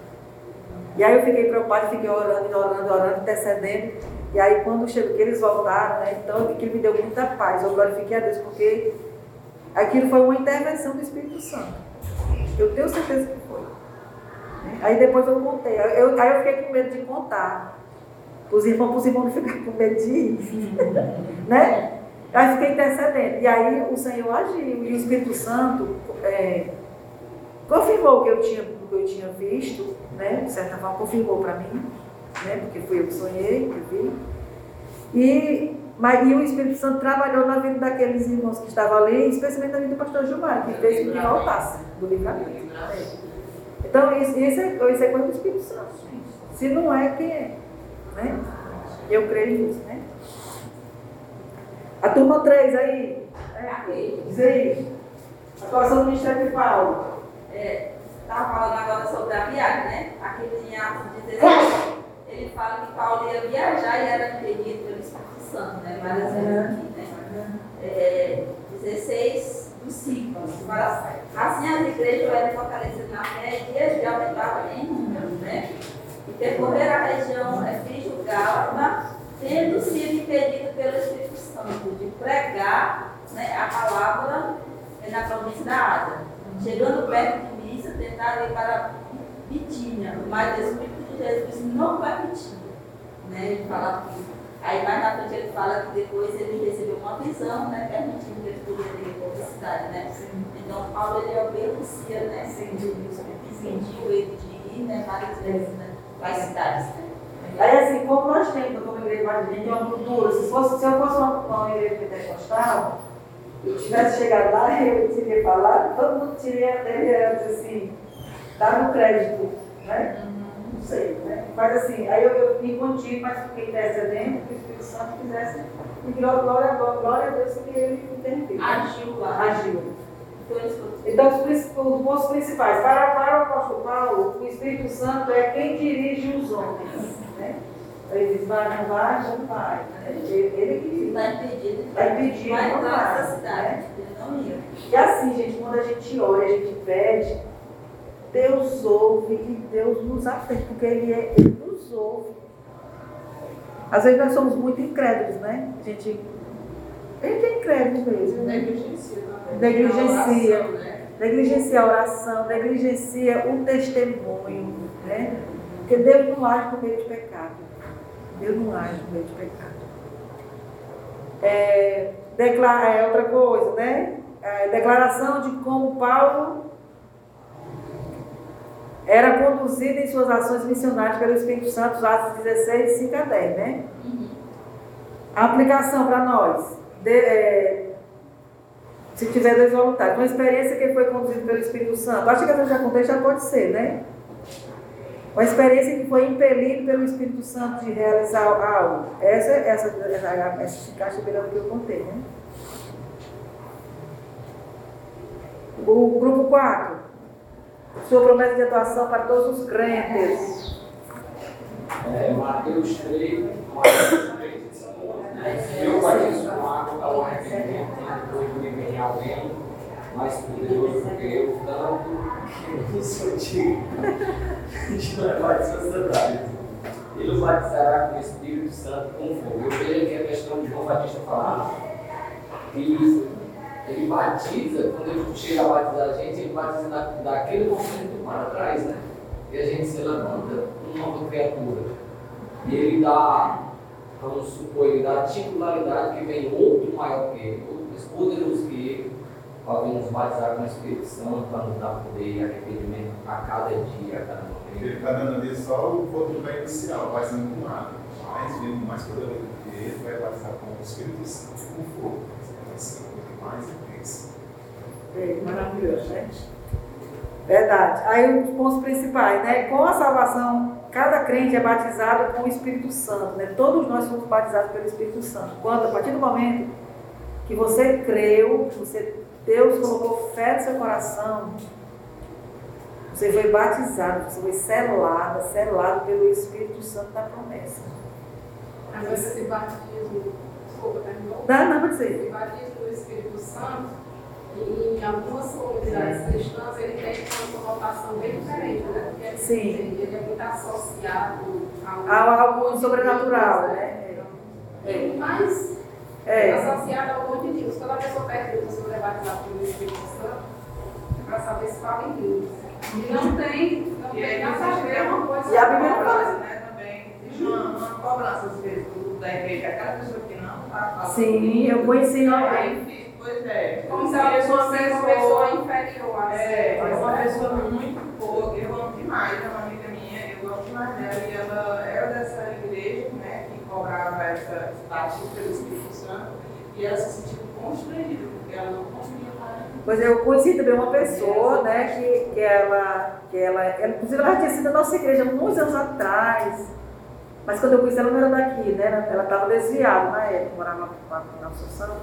E aí eu fiquei preocupada, fiquei orando, orando, orando, intercedendo. E aí quando chegou que eles voltaram, né, então aquilo me deu muita paz. Eu glorifiquei a Deus, porque aquilo foi uma intervenção do Espírito Santo. Eu tenho certeza que foi. Aí depois eu contei. Eu, aí eu fiquei com medo de contar. Os irmãos, os irmãos não ficarem com medo de ir. né? Aí fiquei intercedendo. E aí o Senhor agiu. E o Espírito Santo é, confirmou o que eu tinha, o que eu tinha visto, né? De certa forma, confirmou para mim né? porque fui eu que sonhei, que vi. E, mas, e o Espírito Santo trabalhou na vida daqueles irmãos que estavam ali, especialmente na vida do pastor Gilmar, que fez com que voltasse do livramento. Então, isso, isso, é, isso é coisa do Espírito Santo. Se não é, quem é? Né? Eu creio nisso, né? A turma 3 aí. É, diz aí. Atuação do Ministério de Paulo. É, estava falando agora sobre a viagem, né? Aqui em Atos 16 ele fala que Paulo ia viajar e era impedido pelo Espírito Santo, né? Várias vezes aqui, né? É, 16 do 5. Assim as igrejas eram fortalecidas na fé e dias de aumentavam em número, né? E percorreram a região é, Frígio-Gálata, tendo sido impedido pelo Espírito Santo de pregar né, a palavra na província da Ásia. Chegando perto de Missa, tentaram ir para Bitínia, mas o Espírito Jesus não permitiu. Né? Ele fala que. Aí mais na frente ele fala que depois ele recebeu uma visão, né? Permitindo que ele pudesse ir para outra cidade, né? Então Paulo ele obedecia, né? Sentiu impediu ele de ir, né? Várias vezes, né? Para as cidades, né? Aí assim, como nós temos como igreja evangélica, uma cultura, se, fosse, se eu fosse uma, uma igreja pentecostal, eu tivesse chegado lá, eu teria falado, todo mundo teria, teria assim, dado crédito, né? Sei, né? Mas assim, aí eu, eu fiquei contigo, mas fiquei intercedendo que o Espírito Santo fizesse. E glória, glória, glória a Deus que ele interviu. Agiu lá. Agiu. Então, Então, os, pontos principais. Para, para o apóstolo Paulo, o Espírito Santo é quem dirige os homens. Né? Ele diz, vai, não vai, não vai. Né? Ele, que. Está impedido, Vai entrar vai, cidade. né? E assim, gente, quando a gente ora, a gente pede, Deus ouve e Deus nos atende, porque Ele, é, ele nos ouve. Às vezes nós somos muito incrédulos, né? A gente, gente é incrédulo mesmo? Negligencia. Negligencia. A oração, né? Negligencia a oração, negligencia o testemunho, né? Porque Deus não age por meio de pecado. Deus não age por meio de pecado. É, declara, é outra coisa, né? É, declaração de como Paulo era conduzido em suas ações missionárias pelo Espírito Santo, os Atos 16, 5 a 10, né? A aplicação para nós. De, é, se tiver dois voluntários. Uma experiência que foi conduzida pelo Espírito Santo. Acho que eu já contei, já pode ser, né? Uma experiência que foi impelido pelo Espírito Santo de realizar algo. Essa, essa, essa, essa caixa que eu contei, né? O grupo 4. Sua promessa de atuação para todos os crentes. É, Mateus 3, Mateus 3, Eu batizo com água para o arrependimento, de mim vem alguém mais poderoso do que eu, tanto que não sou digno de levar de sociedade. Ele os batizará com o Espírito Santo com fogo. Eu vejo aqui a questão de João Batista falar que ele batiza, quando ele chega a batizar a gente, ele batiza da, daquele momento para trás, né? E a gente se levanta uma nova criatura. E ele dá, vamos supor, ele dá a titularidade que vem outro maior que ele, outro mais poderoso que ele, para nos batizar com o Espírito Santo, para nos dar poder e arrependimento a cada dia, a cada momento. Ele está dando ali só o pontapé inicial, batizando com água. Mas vindo mais poderoso que ele, vai batizar com o Espírito Santo com fogo. Uma coisa mais intensa. É, maravilhoso, né? Verdade. Aí os pontos principais, né? Com a salvação, cada crente é batizado com o Espírito Santo, né? Todos nós somos batizados pelo Espírito Santo. Quando, a partir do momento que você creu, que você, Deus colocou fé no seu coração, você foi batizado, você foi selado, selado pelo Espírito Santo da promessa. Vezes esse batismo, desculpa, terminou? Dá, não, pode dizer. Esse batismo Santo, em algumas comunidades cristãs, ele tem uma conotação bem diferente, né? Porque Sim. ele é muito associado ao, Há algo sobrenatural, né? E mais É. associado ao dom de Deus. Quando a pessoa pergunta se você é batizado pelo Espírito Santo, é para saber se fala em línguas. E não tem, não E tem nada a ver uma coisa E a Bíblia fala. cobrança, né, também. Existe uma, uma cobrança, às vezes, do- da igreja. Aquela pessoa que não está falando. Sim, eu conheci alguém. Pois é. Como se ela fosse uma pessoa inferior a É, é uma pessoa muito boa, eu amo demais, é uma amiga minha, eu gosto demais dela, e ela era dessa igreja, né, que cobrava essa batismo pelo Espírito Santo, e ela se sentiu constrangida, porque ela não conseguia falar. Pois é, eu conheci também uma pessoa, né, que, que ela, que ela, ela, inclusive ela tinha sido da nossa igreja muitos anos atrás, mas quando eu conheci ela não era daqui, né, ela estava desviada na época, morava na, na Assunção,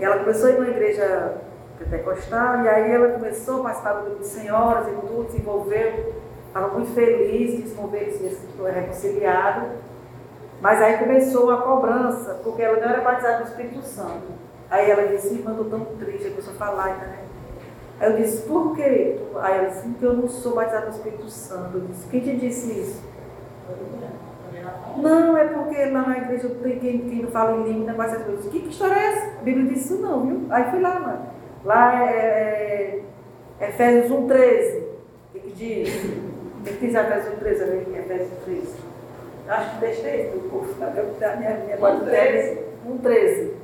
ela começou a ir numa igreja pentecostal, e aí ela começou a participar do grupo de senhoras e tudo, se envolveu, estava muito feliz de se envolver, se reconciliado, mas aí começou a cobrança, porque ela não era batizada no Espírito Santo. Aí ela disse, irmã, estou tão triste, começou a falar, né? Aí eu disse, por quê? Aí ela disse, porque eu não sou batizada no Espírito Santo. Eu disse, quem te disse isso? Não, é porque lá na igreja quem, quem não fala em língua, faz essas coisas. Que, que história é essa? A Bíblia disse isso não, viu? Aí fui lá, mano. Lá é, é, é Efésios 1,13. O que diz? O que diz Efésios 1, 13? Efésios 13. Acho que deixei esse do curso tá? Eu, da minha, minha 1,13. 1,13.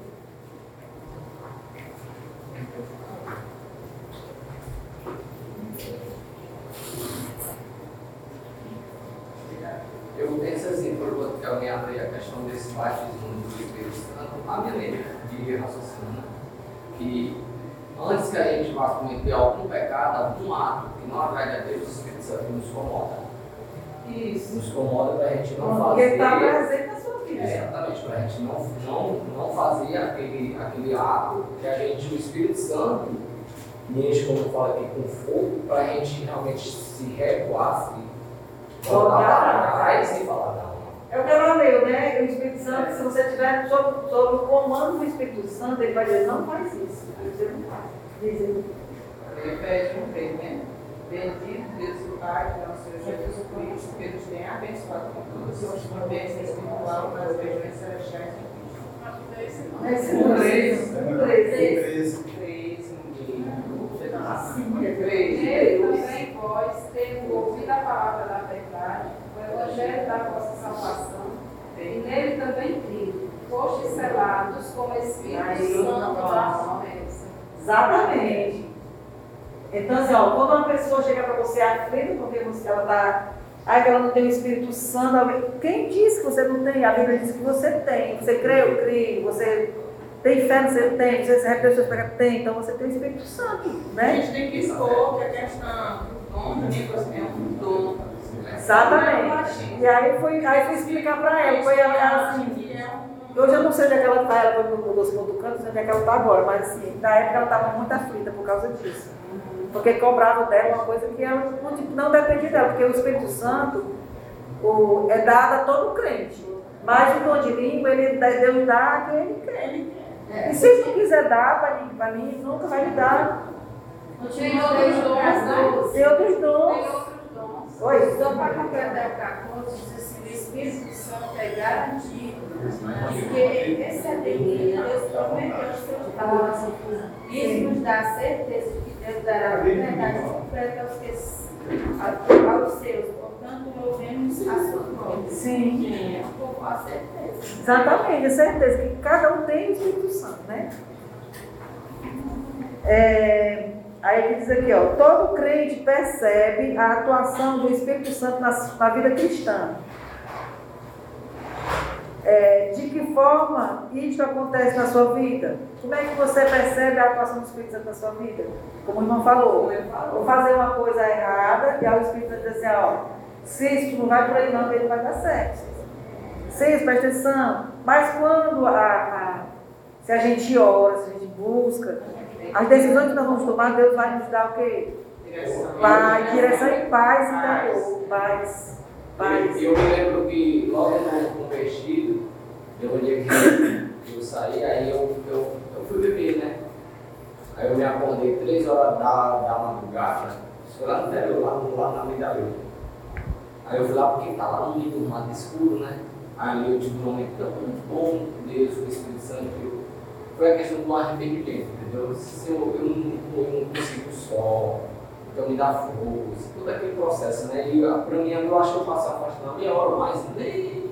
Batismo do Espírito Santo, a minha mente de raciocínio, que antes que a gente vá cometer algum pecado, algum ato que não agrade a Deus, o Espírito Santo nos incomoda. Isso. Nos incomoda para a gente não Porque está fazer. presente na sua vida. É, exatamente, para a gente não, não, não fazer aquele, aquele ato que a gente, o Espírito Santo, me enche, como eu falo aqui, com fogo, para a gente realmente se recuar, se voltar para trás e falar. É o que ela leu, né? O Espírito Santo, se você estiver sob, sob o comando do Espírito Santo, ele vai dizer, não faz isso. Você não faz. Diz ele. Repete um vez, né? Bendito Deus e Pai de nosso Senhor Jesus Cristo, que nos tem abençoado com toda sua bênção espiritual nas regiões celestiais em Cristo. Esse Um, não. três. Um, três. Três, Assim, é três. Nele também vós, tendo ouvido a palavra da verdade, o evangelho da vossa salvação, e nele também crido, fostes selados com o Espírito Santo da promessa. Exatamente. Então, assim, ó, quando uma pessoa chega para você aflita porque você, ela está. Ai, que ela não tem o Espírito Santo. Quem disse que você não tem? A Bíblia diz que você tem. Você crê, eu creio. Você tem fé, você tem. Você recebe os seus pecados, tem. Então você tem o Espírito Santo, A né? gente tem que expor que a questão do dom do negócio é um dom. Exatamente. E aí foi, aí fui explicar para ela. Foi ela assim. Hoje eu não sei onde é que ela está, ela foi mudou segundo canto, não sei onde é que ela está agora, mas assim, na época ela estava muito aflita por causa disso. Porque cobravam dela uma coisa que ela não, tipo, não dependia dela, porque o Espírito Santo o, é dado a todo crente. Mas o dom de língua, ele, dá- Deus dá a quem ele quer. E se ele não quiser dar para mim, para mim, nunca vai me dar. Tem outros dons? Tem outros dons. Oi. Só para completar o 14, diz assim, o Espírito Santo é garantido, porque recebemos Deus prometeu os seus dons. Isso nos dá a certeza de que Deus dará a verdade completa aos, que, a- aos seus. Portanto, louvemos a sua glória. Sim. Com a certeza. Exatamente, é certeza que cada um tem o Espírito Santo, né? É, aí ele diz aqui, ó, todo crente percebe a atuação do Espírito Santo na, na vida cristã. É, de que forma isso acontece na sua vida? Como é que você percebe a atuação do Espírito Santo na sua vida? Como o irmão falou, vou fazer uma coisa errada e aí o Espírito Santo diz assim, ó, se isso não vai por aí não, ele vai dar certo. Seis, presta atenção. Mas quando a, a- se a gente ora, se a gente busca, as decisões que nós vamos tomar, Deus vai nos dar o quê? direção. Paz, direção e paz interior. Paz. Paz. E eu me lembro que logo no convertido, eu um dia que eu saí, aí eu, eu, eu fui beber, né? Aí eu me acordei três horas da, da madrugada, foi lá no interior, lá, no- lá na Medalha. Aí eu fui lá porque tá lá no meio do mato escuro, né? Aí eu tive um momento tão bom com Deus, o Espírito Santo, foi a questão do arrependimento, entendeu? Se eu, eu, não, eu não consigo só, então me dá força, todo aquele processo, né? E ah, pra mim, eu acho que eu passo a parte da meia hora, mas nem,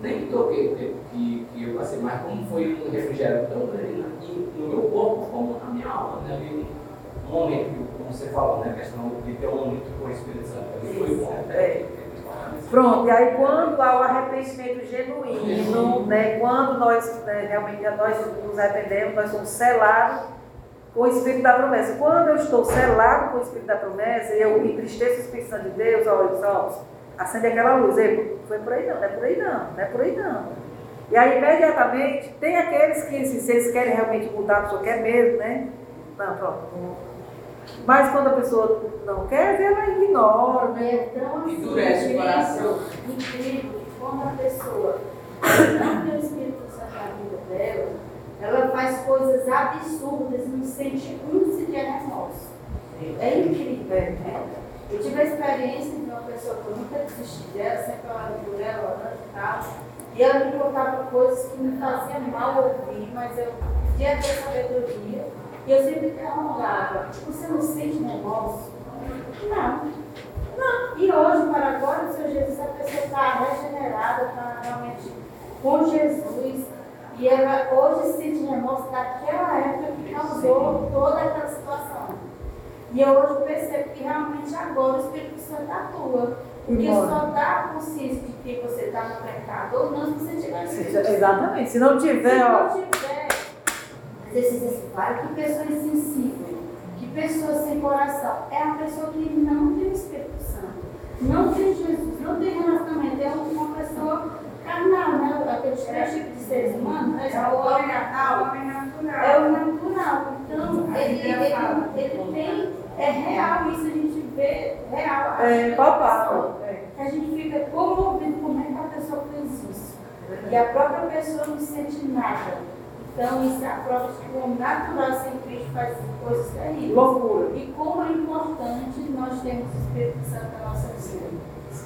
nem me toquei o tempo que, que eu passei, mas como foi um refrigério tão grande aqui no meu corpo, como na minha alma, né? Um momento, como você falou, né? A questão de ter um momento com o Espírito Santo, ali foi bom, É. Pronto, e aí quando há o arrependimento genuíno, né, quando nós né, realmente nós nos arrependemos, nós somos selados com o Espírito da promessa. Quando eu estou selado com o Espírito da promessa e eu entristeço o Espírito Santo de Deus, olha só, acende aquela luz. Ei, foi por aí não, não é por aí não, não é por aí não. E aí imediatamente tem aqueles que se, eles querem realmente mudar, pessoa quer mesmo, né? Não, pronto. Mas quando a pessoa não quer, ela ignora, né? É tão assim, Endurece o coração. incrível quando a pessoa não tem o Espírito Santo na vida dela, ela faz coisas absurdas e não sente um sequer remorso. É incrível, né? Eu tive a experiência de uma pessoa que eu nunca desisti dela, sempre orava por ela, orando e tal. E ela me contava coisas que me faziam mal ouvir, mas eu podia ter sabedoria. E eu sempre perguntava, você não sente remorso? Não. Não. E hoje, para agora, o Senhor Jesus, a pessoa está regenerada, está realmente com Jesus. E ela hoje sente remorso daquela época que causou toda aquela situação. E eu hoje percebo que realmente agora o Espírito Santo atua. Porque Embora. só dá consciência de que você está no pecado ou não se você tiver. Exatamente. Se não Se tiver, ó, não tiver, às vezes você diz assim, "Pai, que pessoa insensível, que pessoa sem coração. É a pessoa que não tem o Espírito Santo. não tem Jesus, não tem relacionamento, é uma pessoa carnal, né? Aqueles três tipos de seres humanos, né? É o homem natural. É o natural. Então, ele, ele, ele tem, é real isso, a gente vê real. É palpável. A gente fica comovido como é que a pessoa fez isso. E a própria pessoa não sente nada. Então, isso é a prova de que o homem natural sem Cristo faz coisas terríveis. Loucura. E como é importante nós termos o Espírito Santo na nossa vida.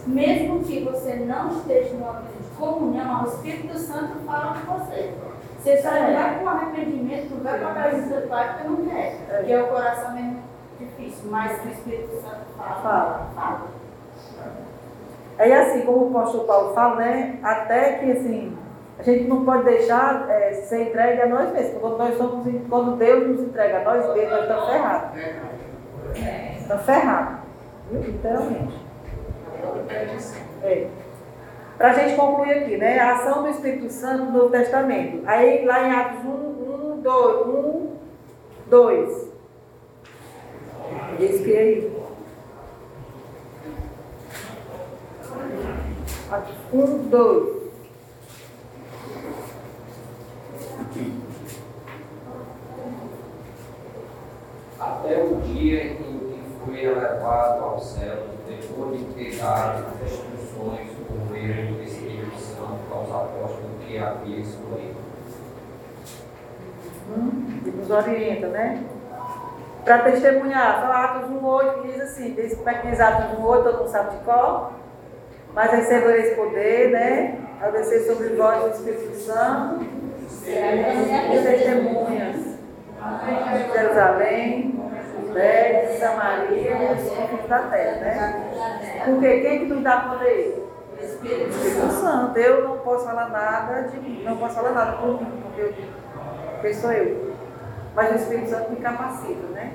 Mesmo que você não esteja numa vida de comunhão, o Espírito Santo fala com você. Você só não vai com arrependimento, não vai com a presença do Pai porque não quer. Porque é o coração mesmo difícil, mas o Espírito Santo fala. Fala. fala. É assim, como o apóstolo Paulo fala, né? Até que assim, a gente não pode deixar é, ser entregue a nós mesmos. Quando, nós somos, quando Deus nos entrega a nós mesmos, nós estamos ferrados. Estamos ferrados. Viu? Literalmente. É. Para a gente concluir aqui, né? A ação do Espírito Santo no Novo Testamento. Aí lá em Atos 1, 1, 2, 1, 2. Diz que aí. Atos 1, 2. Até o dia em que foi elevado ao céu, depois de ter dado as instruções por meio do Espírito Santo aos apóstolos que havia escolhido. que nos orienta, né? Para testemunhar, só Atos 1,8 que diz assim, diz como é que diz Atos 1,8, todo mundo sabe de qual? Mas recebereis poder, né? Ao descer sobre vós o Espírito Santo, e testemunhas. Jerusalém, Judéia, Samaria e os confins da terra, né? Porque quem que nos dá poder? O Espírito Santo. Eu não posso falar nada de mim, não posso falar nada por mim, porque quem sou eu? Mas o Espírito Santo me capacita, né?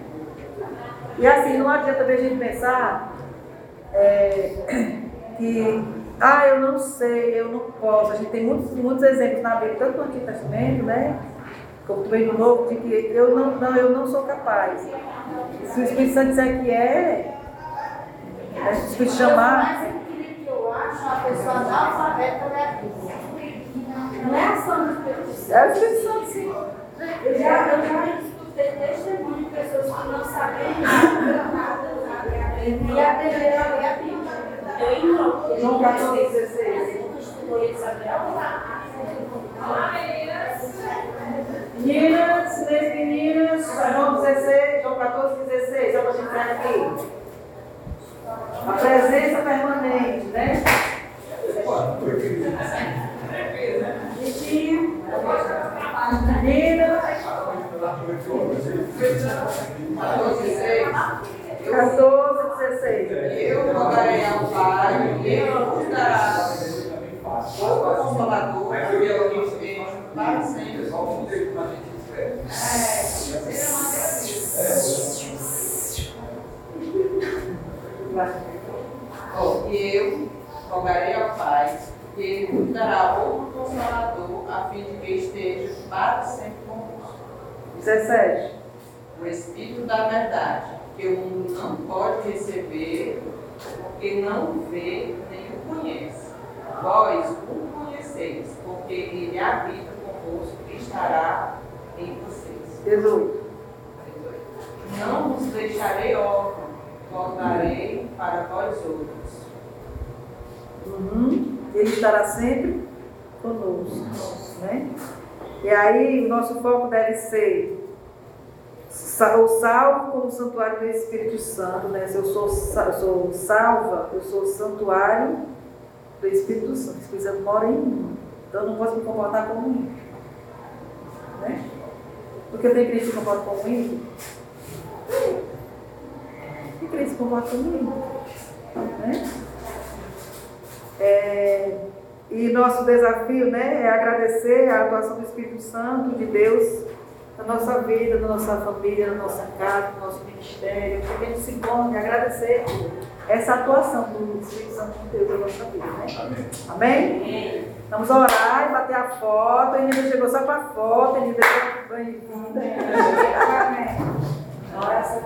E assim, não adianta a gente pensar é, que, ah, eu não sei, eu não posso. A gente tem muitos, muitos exemplos na Bíblia, tanto no Antigo Testamento, né? Como também no Novo, de que eu não, não, eu não sou capaz. Se o Espírito Santo disser que é, né, se o Espírito chamar, mais incrível que eu acho uma pessoa analfabeta ler a Bíblia. Não é ação do Espírito Santo. é o Espírito Santo, sim. Eu já, eu já escutei testemunho de pessoas que não sabiam nada, nada, nada. E aprenderam a ler a Bíblia. Eu não. João 14, 16. Estudou e sabia orar. Meninas, três meninas, João 16, João 14, 16, só para a gente ver aqui. A presença permanente, né? Bichinho. Meninas, 14, 16. Eu rogarei ao Pai, e Ele nos dará o Consolador, que eu esteja para sempre. Oh, E eu rogarei ao Pai, que Ele nos dará outro Consolador, a fim de que esteja para sempre convosco. 17. o Espírito da Verdade, que o mundo não pode receber, porque não vê nem o conhece. Vós o conheceis, porque ele habita convosco e estará em vocês. 18. Não vos deixarei órfãos, voltarei para vós outros. Uhum. Ele estará sempre conosco. Né? E aí, o nosso foco deve ser o salvo como santuário do Espírito Santo. Né? Se eu sou, sou salva, eu sou santuário do Espírito Santo. O Espírito Santo mora em mim. Então, eu não posso me comportar como ímpio. Né? Porque tenho crente que se comporta como ímpio. Tem crente que se comporta como ímpio. Né? É, e nosso desafio né, é agradecer a atuação do Espírito Santo de Deus na nossa vida, na nossa família, na nossa casa, no nosso ministério. Que a gente se encontre e agradecer essa atuação do Espírito Santo de Deus na nossa vida. Né? Amém. Amém? Vamos orar e bater a foto. A Enida chegou só para a foto. A Enida é bem-vinda. Amém. Oração.